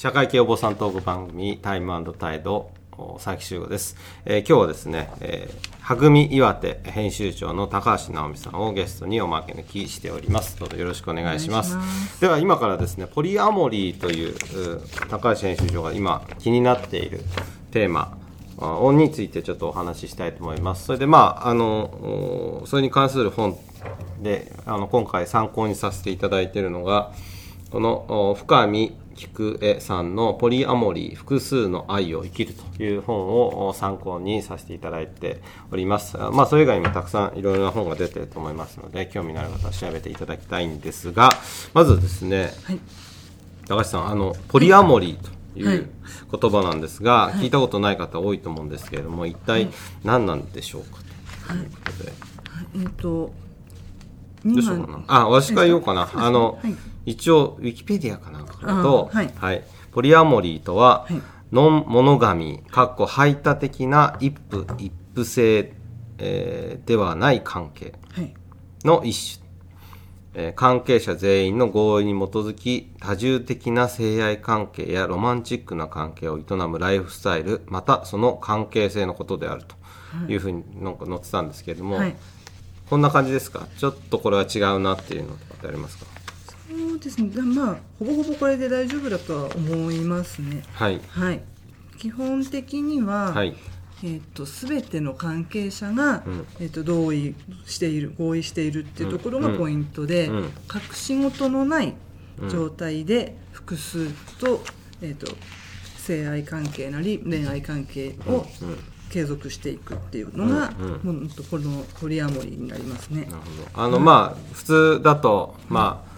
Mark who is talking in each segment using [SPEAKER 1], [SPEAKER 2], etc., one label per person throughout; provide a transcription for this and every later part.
[SPEAKER 1] 社会系お坊さんトーク番組タイムタイド佐伯修吾です、えー、今日はですね、えー、はぐみ岩手編集長の高橋直美さんをゲストにおまけ抜きしております。どうぞよろしくお願いします。では今からですねポリアモリーという高橋編集長が今気になっているテーマ音についてちょっとお話ししたいと思いますそれでまああのそれに関する本であの今回参考にさせていただいているのがこの深見菊江さんの「ポリアモリー複数の愛を生きる」という本を参考にさせていただいております。まあ、それ以外にもたくさんいろいろな本が出てると思いますので、興味のある方は調べていただきたいんですが、まずですね、はい、高橋さん、あの、ポリアモリーという言葉なんですが、はい、聞いたことない方多いと思うんですけれども、一体何なんでしょうかということで。はい、えっと、どうしようかな。あ、私から言おうかな。あの、はい。一応ウィキペディアかなんかだと、はい、はい、ポリアモリーとは、はい、ノンモノガミかっこ排他的な一夫一夫制、えー、ではない関係の一種、えー、関係者全員の合意に基づき多重的な性愛関係やロマンチックな関係を営むライフスタイルまたその関係性のことであるとい。うふうになんか載ってたんですけれども、はい、こんな感じですか？ちょっとこれは違うなっていうのってありますか？
[SPEAKER 2] そうですね。まあほぼほぼこれで大丈夫だとは思いますね。
[SPEAKER 1] はい、
[SPEAKER 2] はい、基本的には、はいえーと、全ての関係者が、うん、えーと、同意している合意しているっていうところがポイントで、うん。うん、隠し事のない状態で複数と,、えーと、性愛関係なり恋愛関係を継続していくっていうのが、うん。うん、このポリアモリーになりますね。なる
[SPEAKER 1] ほど。あの、まあ普通だと、まあ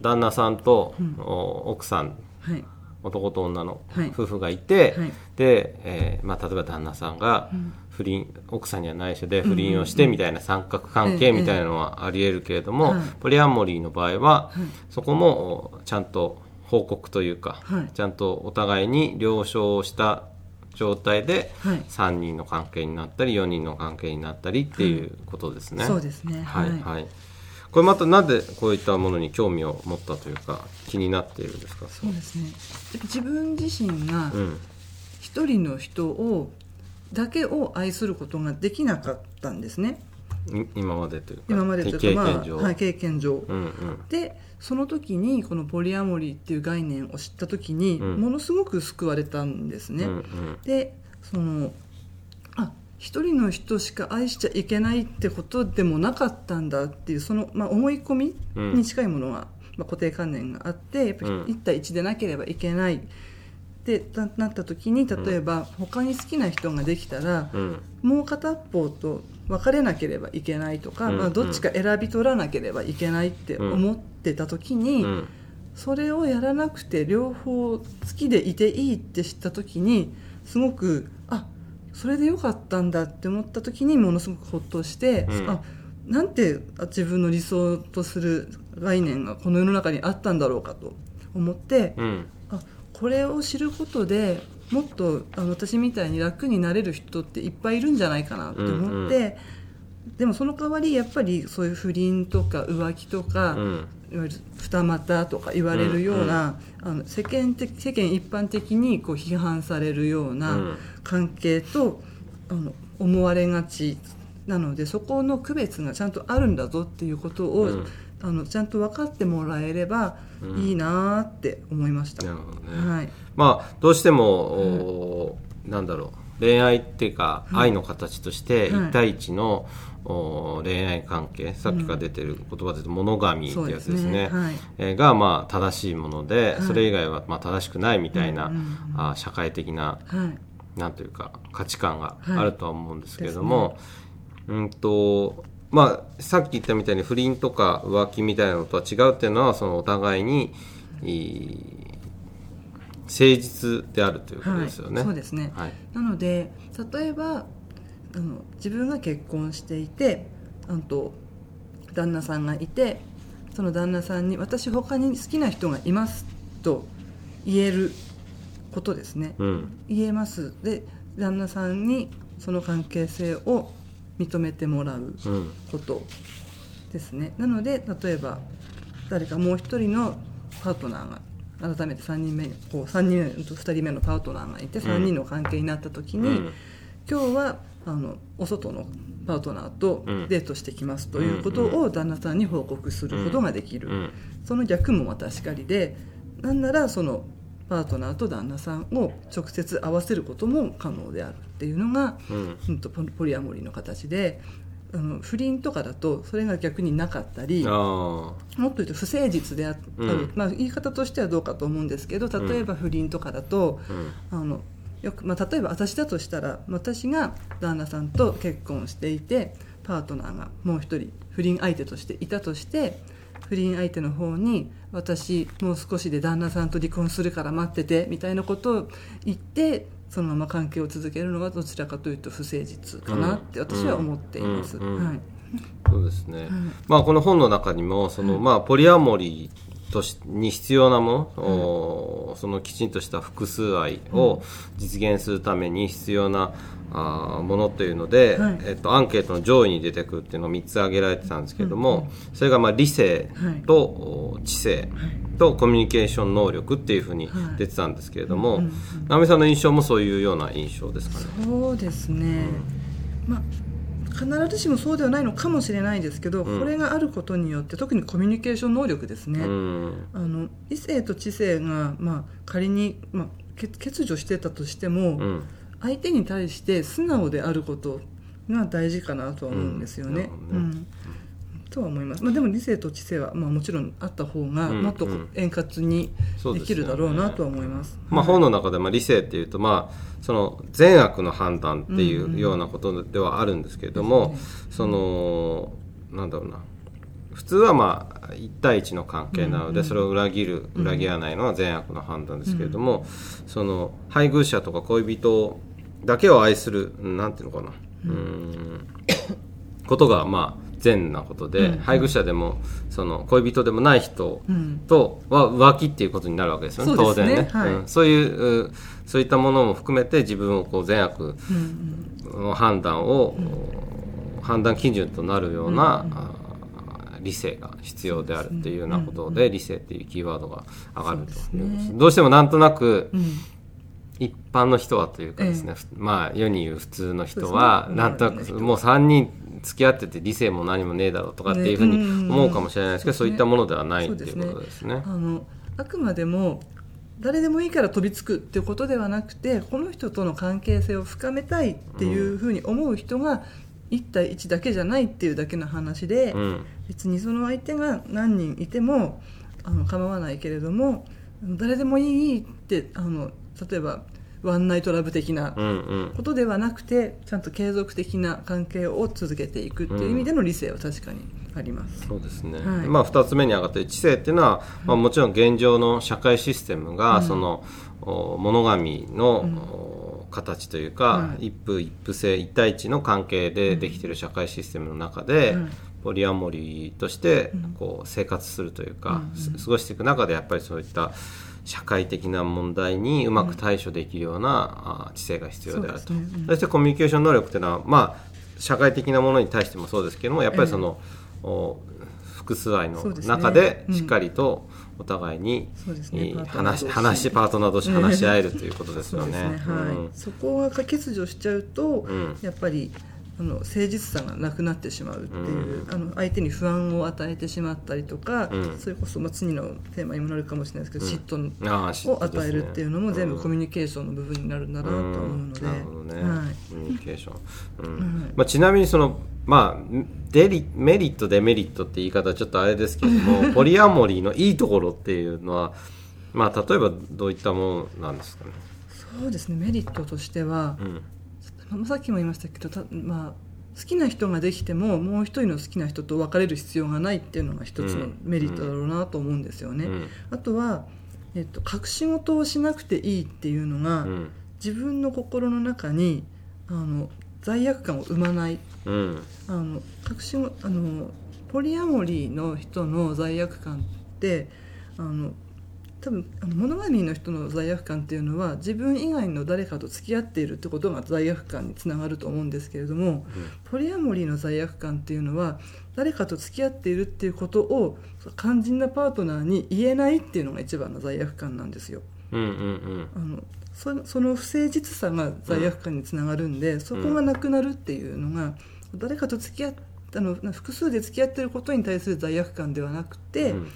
[SPEAKER 1] 旦那さんと、うん、奥さん、はい、男と女の夫婦がいて、はい、で、えーまあ、例えば旦那さんが不倫、奥さんには内緒で不倫をしてみたいな三角関係みたいなのはありえるけれども、ポリアモリーの場合は、そこもちゃんと報告というか、ちゃんとお互いに了承した状態で3人の関係になったり4人の関係になったりっていうことですね。
[SPEAKER 2] そうですね。
[SPEAKER 1] はい、はいこれまたなぜこういったものに興味を持ったというか気になっているんですか？
[SPEAKER 2] そうですね。自分自身が一人の人をだけを愛することができなかったんですね。
[SPEAKER 1] 今までというか
[SPEAKER 2] 今までと
[SPEAKER 1] いうか、まあ、
[SPEAKER 2] はい、経験上、うんうん、でその時にこのポリアモリーっていう概念を知った時に、ものすごく救われたんですね、うんうん、でその一人の人しか愛しちゃいけないってことでもなかったんだっていうその、まあ、思い込みに近いものが、まあ、固定観念があってやっぱり1対1でなければいけないってなった時に例えば他に好きな人ができたら、もう片方と別れなければいけないとか、まあ、どっちか選び取らなければいけないって思ってた時に、それをやらなくて両方好きでいていいって知った時にすごくあそれでよかったんだって思った時にものすごくほっとして、うん、あなんて自分の理想とする概念がこの世の中にあったんだろうかと思って、うん、あこれを知ることでもっとあの私みたいに楽になれる人っていっぱいいるんじゃないかなって思って、うんうん、でもその代わりやっぱりそういう不倫とか浮気とか、うん、いわゆる二股とか言われるような、うんうん、あの世間的世間一般的にこう批判されるような関係と、あの思われがちなのでそこの区別がちゃんとあるんだぞっていうことを、うん、あのちゃんと分かってもらえればいいなって思いました。なるほどね、はい、
[SPEAKER 1] まあどうしても、うん、なんだろう恋愛っていうか、愛の形として1対1の、恋愛関係さっきから出てる言葉で言うと、モノガミってやつですね、ね。はい、えー、がまあ正しいもので、はい、それ以外はまあ正しくないみたいな、うんうんうん、あ社会的な、はい、なんというか価値観があるとは思うんですけれども、ね、うんとまあさっき言ったみたいに不倫とか浮気みたいなのとは違うっていうのはそのお互いに誠実であるということですよね。
[SPEAKER 2] そうですね、なので例えばあの自分が結婚していてあと旦那さんがいてその旦那さんに私他に好きな人がいますと言えることですね、うん、言えます。で旦那さんにその関係性を認めてもらうことですね、なので例えば誰かもう一人のパートナーが改めて3人目こう3人と2人目のパートナーがいて3人の関係になった時に、うん、今日はあのお外のパートナーとデートしてきますということを旦那さんに報告することができる、その逆もまたしかりでなんならそのパートナーと旦那さんを直接合わせることも可能であるっていうのが、うん、ポリアモリーの形であの不倫とかだとそれが逆になかったりもっと言うと不誠実である、うん、まあ、言い方としてはどうかと思うんですけど例えば不倫とかだと、うん、あのよくまあ、例えば私だとしたら私が旦那さんと結婚していてパートナーがもう一人不倫相手としていたとして不倫相手の方に私もう少しで旦那さんと離婚するから待っててみたいなことを言ってそのまま関係を続けるのがどちらかというと不誠実かなって私は思っています。はい。
[SPEAKER 1] そうですね、はい、まあ、この本の中にもその、はい、まあ、ポリアモリーとしに必要なもの、はい、そのきちんとした複数愛を実現するために必要な、あものというので、はい、えっと、アンケートの上位に出てくるっていうのを3つ挙げられてたんですけれども、うん、それがまあ理性と、はい、知性とコミュニケーション能力っていうふうに出てたんですけれども、はいうん直美さんの印象もそういうような印象ですかね？
[SPEAKER 2] そうですね、うん、まあ必ずしもそうではないのかもしれないですけど、うん、これがあることによって特にコミュニケーション能力ですね、うん、あの異性と知性が、まあ、仮に、まあ、欠如してたとしても、うん。相手に対して素直であることが大事かなとは思うんですよね。うん、ねとは思います、まあ、でも理性と知性は、まあ、もちろんあった方がもっと円滑にできるだろうなとは思います。
[SPEAKER 1] まあ、本の中でまあ理性っていうと、まあ、その善悪の判断っていうようなことではあるんですけれども、そのなんだろうな。普通はまあ1対1の関係なのでそれを裏切る裏切らないのは善悪の判断ですけれども、その配偶者とか恋人だけを愛するなんていうのかな。うん。ことがまあ善なことで、うん、配偶者でもその恋人でもない人とは浮気っていうことになるわけですよね、うん、当然ね、はい、うん、そういうそういったものも含めて自分をこう善悪の判断を、判断基準となるような、理性が必要であるっていうようなことで、理性っていうキーワードが上がるとね、どうしてもなんとなく、一般の人はというかですね、ええ、まあ世に言う普通の人は、ね、なん。となくもう3人付き合ってて理性も何もねえだろうとかっていうふうに思うかもしれないですけど、ね、そういったものではないっていうことですね。すね。あの
[SPEAKER 2] あくまでも誰でもいいから飛びつくっていうことではなくてこの人との関係性を深めたいっていうふうに思う人が1対1だけじゃないっていうだけの話で、うん、別にその相手が何人いてもあの構わないけれども誰でもいいってあの例えばワンナイトラブ的なことではなくて、うんうん、ちゃんと継続的な関係を続けていくっていう意味での理性は確かにあります、
[SPEAKER 1] うん、そうですね、はい、まあ、2つ目に上がって知性っていうのは、まあ、もちろん現状の社会システムが、その物神の、形というか、一夫一夫制一対一の関係でできている社会システムの中で、ポリアモリーとしてこう生活するというか、過ごしていく中でやっぱりそういった社会的な問題にうまく対処できるような、知性が必要であると、ね。うん、そしてコミュニケーション能力っていうのは、まあ、社会的なものに対してもそうですけどもやっぱりその、えー、複数愛の中でしっかりとお互いに、ね。うん、話話パートナー同士話し合えるということですよね。
[SPEAKER 2] そこが欠如しちゃうと、やっぱりあの誠実さがなくなってしまうっていう、うん、あの相手に不安を与えてしまったりとか、うん、それこそ、まあ、次のテーマにもなるかもしれないですけど、うん、嫉妬を与えるっていうのも全部コミュニケーションの部分になるんだなと思うので、ね、はい、
[SPEAKER 1] コミュニケーション、まあ、ちなみにそのまあ、デリメリットデメリットって言い方はちょっとあれですけども ポリアモリーのいいところっていうのは、まあ、例えばどういったものなんですかね？
[SPEAKER 2] そうですね。メリットとしては、うんさっきも言いましたけどまあ、好きな人ができてももう一人の好きな人と別れる必要がないっていうのが一つのメリットだろうなと思うんですよね。うん、あとは、えっと、隠し事をしなくていいっていうのが、うん、自分の心の中にあの罪悪感を生まない、うん、あの隠しあのポリアモリーの人の罪悪感ってあの多分あのモノガミーの人の罪悪感っていうのは自分以外の誰かと付き合っているってことが罪悪感につながると思うんですけれども、うん、ポリアモリーの罪悪感っていうのは誰かと付き合っているっていうことを肝心なパートナーに言えないっていうのが一番の罪悪感なんですよ。
[SPEAKER 1] うんうんうん、
[SPEAKER 2] あのそその不誠実さが罪悪感につながるんで、うん、そこがなくなるっていうのが誰かと付き合あの複数で付き合っていることに対する罪悪感ではなくて、うん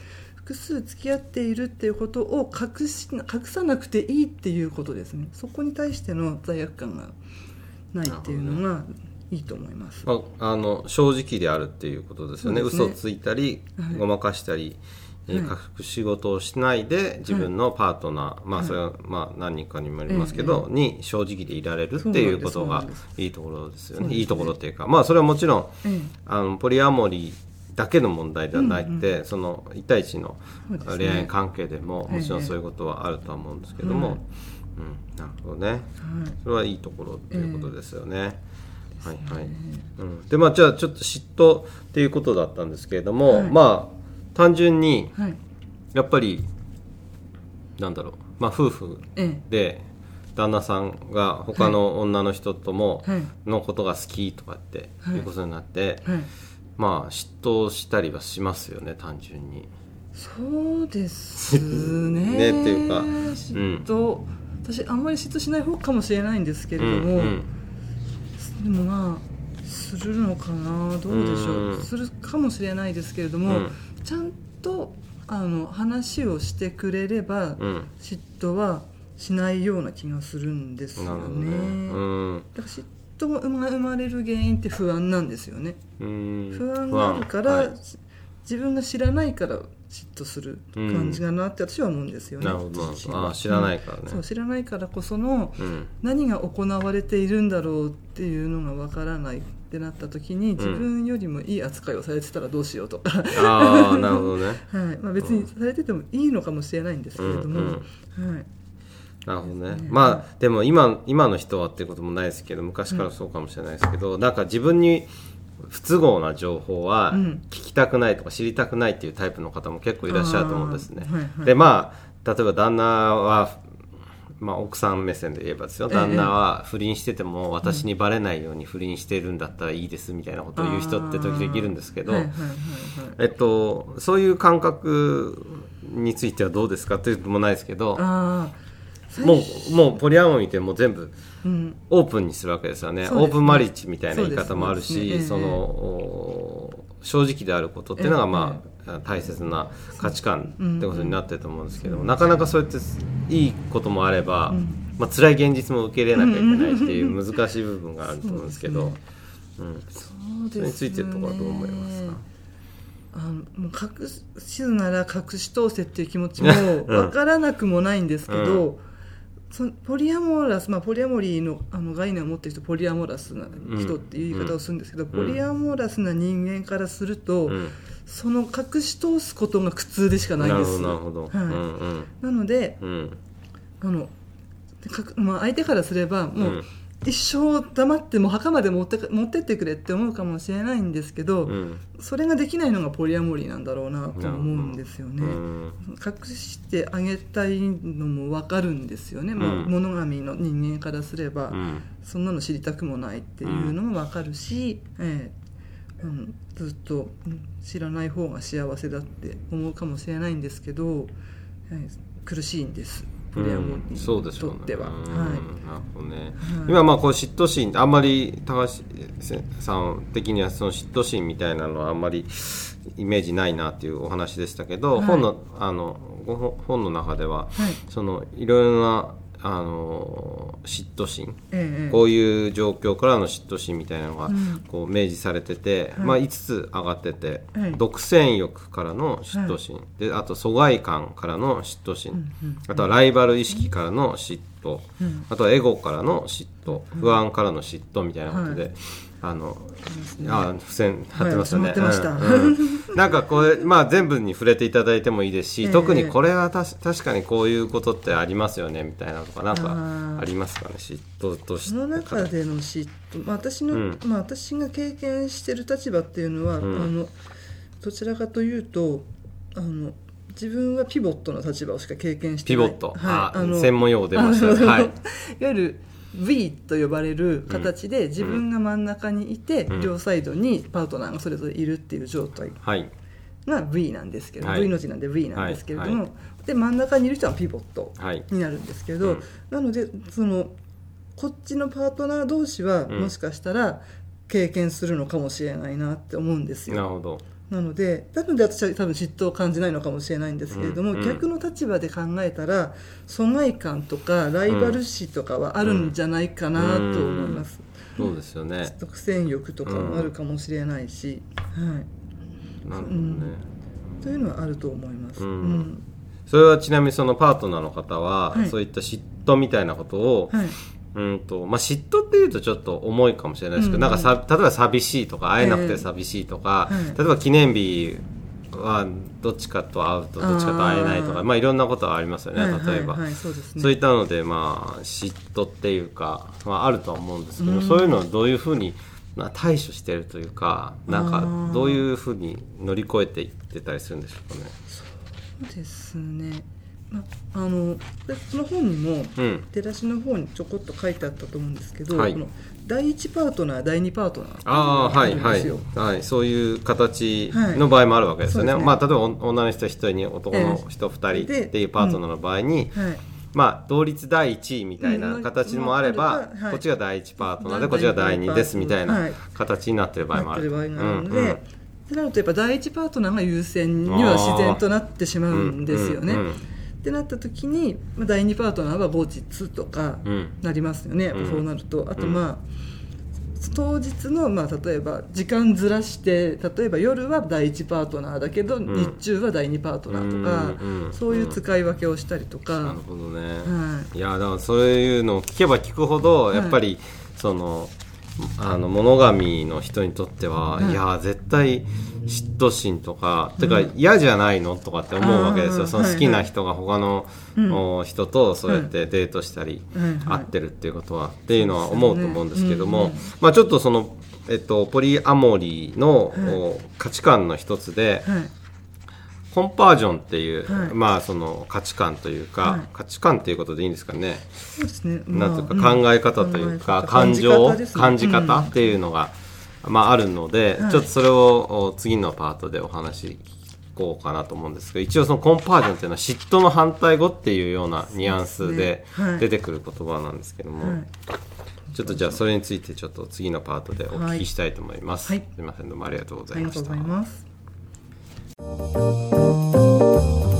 [SPEAKER 2] 複数付き合っているっていうことを隠し隠さなくていいっていうことですね。そこに対しての罪悪感がないっていうのがいいと思います、
[SPEAKER 1] まあ、あの正直であるっていうことですよね。ね。嘘ついたり、はい、ごまかしたり、はい、隠し事をしないで自分のパートナー、はい、まあそれはまあ何人かにもありますけど、に正直でいられるっていうことがいいところですよね、ね、いいところっていうかまあそれはもちろん、あのポリアモリーだけの問題ではないって、うんうん、その1対1の恋愛関係でももちろんそういうことはあるとは思うんですけども、うん、なるほどね、はい、それはいいところっていうことですよね。えー、はいはい、うん、でまあじゃあちょっと嫉妬っていうことだったんですけれども、はい、まあ単純にやっぱり、なんだろう、まあ、夫婦で旦那さんが他の女の人とものことが好きとかっていうことになって、はいまあ嫉妬したりはしますよね単純に。
[SPEAKER 2] そうですね。
[SPEAKER 1] ねっていうか、
[SPEAKER 2] 嫉妬、うん、私あんまり嫉妬しない方かもしれないんですけれども、うんうん、でもまあするのかな？どうでしょう、うん、するかもしれないですけれども、うん、ちゃんとあの話をしてくれれば、嫉妬はしないような気がするんですよね。ね。だから嫉妬が生まれる原因って不安なんですよね。不安があるから、はい、自分が知らないから嫉妬する感じかなって私は思うんですよね。なるほ
[SPEAKER 1] どあ知らないからね、うん、
[SPEAKER 2] そう知らないからこその、うん、何が行われているんだろうっていうのがわからないってなった時に自分よりもいい扱いをされてたらどうしようと。か、
[SPEAKER 1] うん、ああなるほどね、
[SPEAKER 2] はい。まあ、別にされててもいいのかもしれないんですけれども、はい
[SPEAKER 1] なるほどね、ね、まあでも今今の人はっていうこともないですけど昔からそうかもしれないですけど、うん、なんか自分に不都合な情報は聞きたくないとか知りたくないっていうタイプの方も結構いらっしゃると思うんですね。はいはい、でまあ例えば旦那はまあ、奥さん目線で言えばですよ。旦那は不倫してても私にバレないように不倫してるんだったらいいですみたいなことを言う人って時々いるんですけど、えっと、そういう感覚についてはどうですかっていうのもないですけどもうもうポリアモリーってもう全部オープンにするわけですよね、うん、オープンマリッジみたいな言い方もあるしそ、ね、の正直であることっていうのが、まあ大切な価値観ってことになってると思うんですけど、なかなかそうやっていいこともあれば、うん、まあ辛い現実も受け入れなきゃいけないっていう難しい部分があると思うんですけど、うん、それについてるところはどう思いますか？
[SPEAKER 2] あのもう隠すなら隠し通せっていう気持ちも分からなくもないんですけど、うんそのポリアモラス、まあ、ポリアモリーのあの概念を持ってる人ポリアモラスな人っていう言い方をするんですけど、うん、ポリアモラスな人間からすると、うん、その隠し通すことが苦痛でしかないんですなるほど、はい。うんうん、なので、うん、あのまあ、相手からすればもう、一生黙っても墓まで持って持ってってくれって思うかもしれないんですけど、うん、それができないのがポリアモリーなんだろうなと思うんですよね、うん、隠してあげたいのも分かるんですよね、うん、物神の人間からすれば、そんなの知りたくもないっていうのも分かるし、ええ。うん、ずっと知らない方が幸せだって思うかもしれないんですけど、え苦しいんです。プレアモにとっては。
[SPEAKER 1] 今まあこう嫉妬心あんまり高橋さん的にはその嫉妬心みたいなのはあんまりイメージないなっていうお話でしたけど、はい、本のあの本の中では、はい、そのいろいろなあの嫉妬心、ええ、こういう状況からの嫉妬心みたいなのがこう明示されてて、うん、まあ、5つ上がってて、はい、独占欲からの嫉妬心、はい、であと疎外感からの嫉妬心、うんうん、あとはライバル意識からの嫉妬、うん、あとはエゴからの嫉妬。不安からの嫉妬みたいなことで。あの、あ付箋貼ってますよね、はいうんうん、なんかこれ、まあ、全部に触れていただいてもいいですし、えー、特にこれはた確かにこういうことってありますよねみたいなとかなんかありますかね？嫉妬として
[SPEAKER 2] その中での嫉妬、まあ、私の、うん、まあ、私が経験してる立場っていうのは、あのどちらかというとあの自分はピボットの立場をしか経験してない。
[SPEAKER 1] ピボット、
[SPEAKER 2] はい、
[SPEAKER 1] あ
[SPEAKER 2] あの
[SPEAKER 1] 専門用語出ましたね、はい、
[SPEAKER 2] いわゆる V と呼ばれる形で自分が真ん中にいて、
[SPEAKER 1] うん。
[SPEAKER 2] 両サイドにパートナーがそれぞれいるっていう状態
[SPEAKER 1] はい。
[SPEAKER 2] が V なんですけど、
[SPEAKER 1] はい。
[SPEAKER 2] V の字なんで V なんですけれども、
[SPEAKER 1] はい。は
[SPEAKER 2] で真ん中にいる人はピボット
[SPEAKER 1] はい。
[SPEAKER 2] になるんですけど、
[SPEAKER 1] うん。
[SPEAKER 2] なのでそのこっちのパートナー同士は
[SPEAKER 1] うん。
[SPEAKER 2] もしかしたら経験するのかもしれないなって思うんですよ。
[SPEAKER 1] なるほど
[SPEAKER 2] なのでなので私は多分嫉妬を感じないのかもしれないんですけれども、
[SPEAKER 1] うんうん。
[SPEAKER 2] 逆の立場で考えたら疎外感とかライバル視とかはあるんじゃないかなと思います、
[SPEAKER 1] そうですよね。
[SPEAKER 2] 独占欲とかもあるかもしれないし、はい、
[SPEAKER 1] なるほどね、
[SPEAKER 2] というのはあると思います、
[SPEAKER 1] うん。
[SPEAKER 2] うん。
[SPEAKER 1] それはちなみにそのパートナーの方は、
[SPEAKER 2] はい。
[SPEAKER 1] そういった嫉妬みたいなことを、
[SPEAKER 2] はい
[SPEAKER 1] うんとまあ、嫉妬っていうとちょっと重いかもしれないですけど、
[SPEAKER 2] うん
[SPEAKER 1] なんかさ例えば寂しいとか会えなくて
[SPEAKER 2] ええ
[SPEAKER 1] 寂しいとか、
[SPEAKER 2] はい
[SPEAKER 1] 例えば記念日はどっちかと会うとどっちかと会えないとかまあ、いろんなことはありますよね
[SPEAKER 2] はい
[SPEAKER 1] 例えば、
[SPEAKER 2] そう
[SPEAKER 1] いったので、まあ、嫉妬っていうか、まあ、あるとは思うんですけど、
[SPEAKER 2] うん。
[SPEAKER 1] そういうのをどういうふうに、まあ、対処してるというかなんかどういうふうに乗り越えていってたりするんでしょうかね。
[SPEAKER 2] そうですね、まあのでその本にも
[SPEAKER 1] うん。
[SPEAKER 2] 出だしの方にちょこっと書いてあったと思うんですけど、
[SPEAKER 1] はい。
[SPEAKER 2] この第一パートナー第二パートナー
[SPEAKER 1] ああ
[SPEAKER 2] が
[SPEAKER 1] はいはいはい。そういう形の場合もあるわけですよね,、
[SPEAKER 2] はいね。
[SPEAKER 1] まあ例えばお女の人1人に男の人2人っていうパートナーの場合に、
[SPEAKER 2] はい。
[SPEAKER 1] まあ同率第1位みたいな形もあれば、こっちが第1パートナーで
[SPEAKER 2] 第
[SPEAKER 1] こっちが第2ですみたい
[SPEAKER 2] は
[SPEAKER 1] ない。形になってる場合もある。
[SPEAKER 2] なるで、なるとやっぱ第一パートナーが優先には自然となってしまうんですよね。
[SPEAKER 1] うんうんうん
[SPEAKER 2] ってなった時にまあ第二パートナーは後日とか
[SPEAKER 1] うん。
[SPEAKER 2] なりますよね、やっぱそうなると。あと
[SPEAKER 1] うん。
[SPEAKER 2] まあ当日の、まあ、例えば時間ずらして例えば夜は第一パートナーだけど、
[SPEAKER 1] ん。
[SPEAKER 2] 日中は第二パートナーとか、
[SPEAKER 1] うんうん
[SPEAKER 2] そういう使い分けをしたりとか、
[SPEAKER 1] なるほどね、
[SPEAKER 2] はい。
[SPEAKER 1] やだからそういうのを聞けば聞くほどやっぱり、そのあの物神の人にとっては、
[SPEAKER 2] はい
[SPEAKER 1] いや絶対嫉妬心とか、てか嫌じゃないのとかって思うわけですよ。その好きな人が他の、
[SPEAKER 2] うん。
[SPEAKER 1] お人とそうやってデートしたり、会ってるっていうことはっていうのは思うと思うんですけども、
[SPEAKER 2] そうですね
[SPEAKER 1] まあ、ちょっとその、えっと、ポリアモリーの、価値観の一つで、
[SPEAKER 2] はい
[SPEAKER 1] コンパージョンっていう、
[SPEAKER 2] はい。
[SPEAKER 1] まあその価値観というか、
[SPEAKER 2] はい。
[SPEAKER 1] 価値観っていうことでいいんですかね、
[SPEAKER 2] そうですね、
[SPEAKER 1] なんという
[SPEAKER 2] まあ
[SPEAKER 1] か考え方というか、
[SPEAKER 2] うん。
[SPEAKER 1] 感情
[SPEAKER 2] 感じね。
[SPEAKER 1] 感じ方
[SPEAKER 2] うん。
[SPEAKER 1] っていうのが、まあ、あるので、
[SPEAKER 2] はい。
[SPEAKER 1] ちょっとそれをお次のパートでお話聞こうかなと思うんですけど一応そのコンパージョンっていうのは嫉妬の反対語っていうようなニュアンスで出てくる言葉なんですけども、
[SPEAKER 2] はい。
[SPEAKER 1] ちょっとじゃあそれについてちょっと次のパートでお聞きしたいと思います、
[SPEAKER 2] はい。
[SPEAKER 1] すみません。どうもありがとうございました
[SPEAKER 2] Thank you.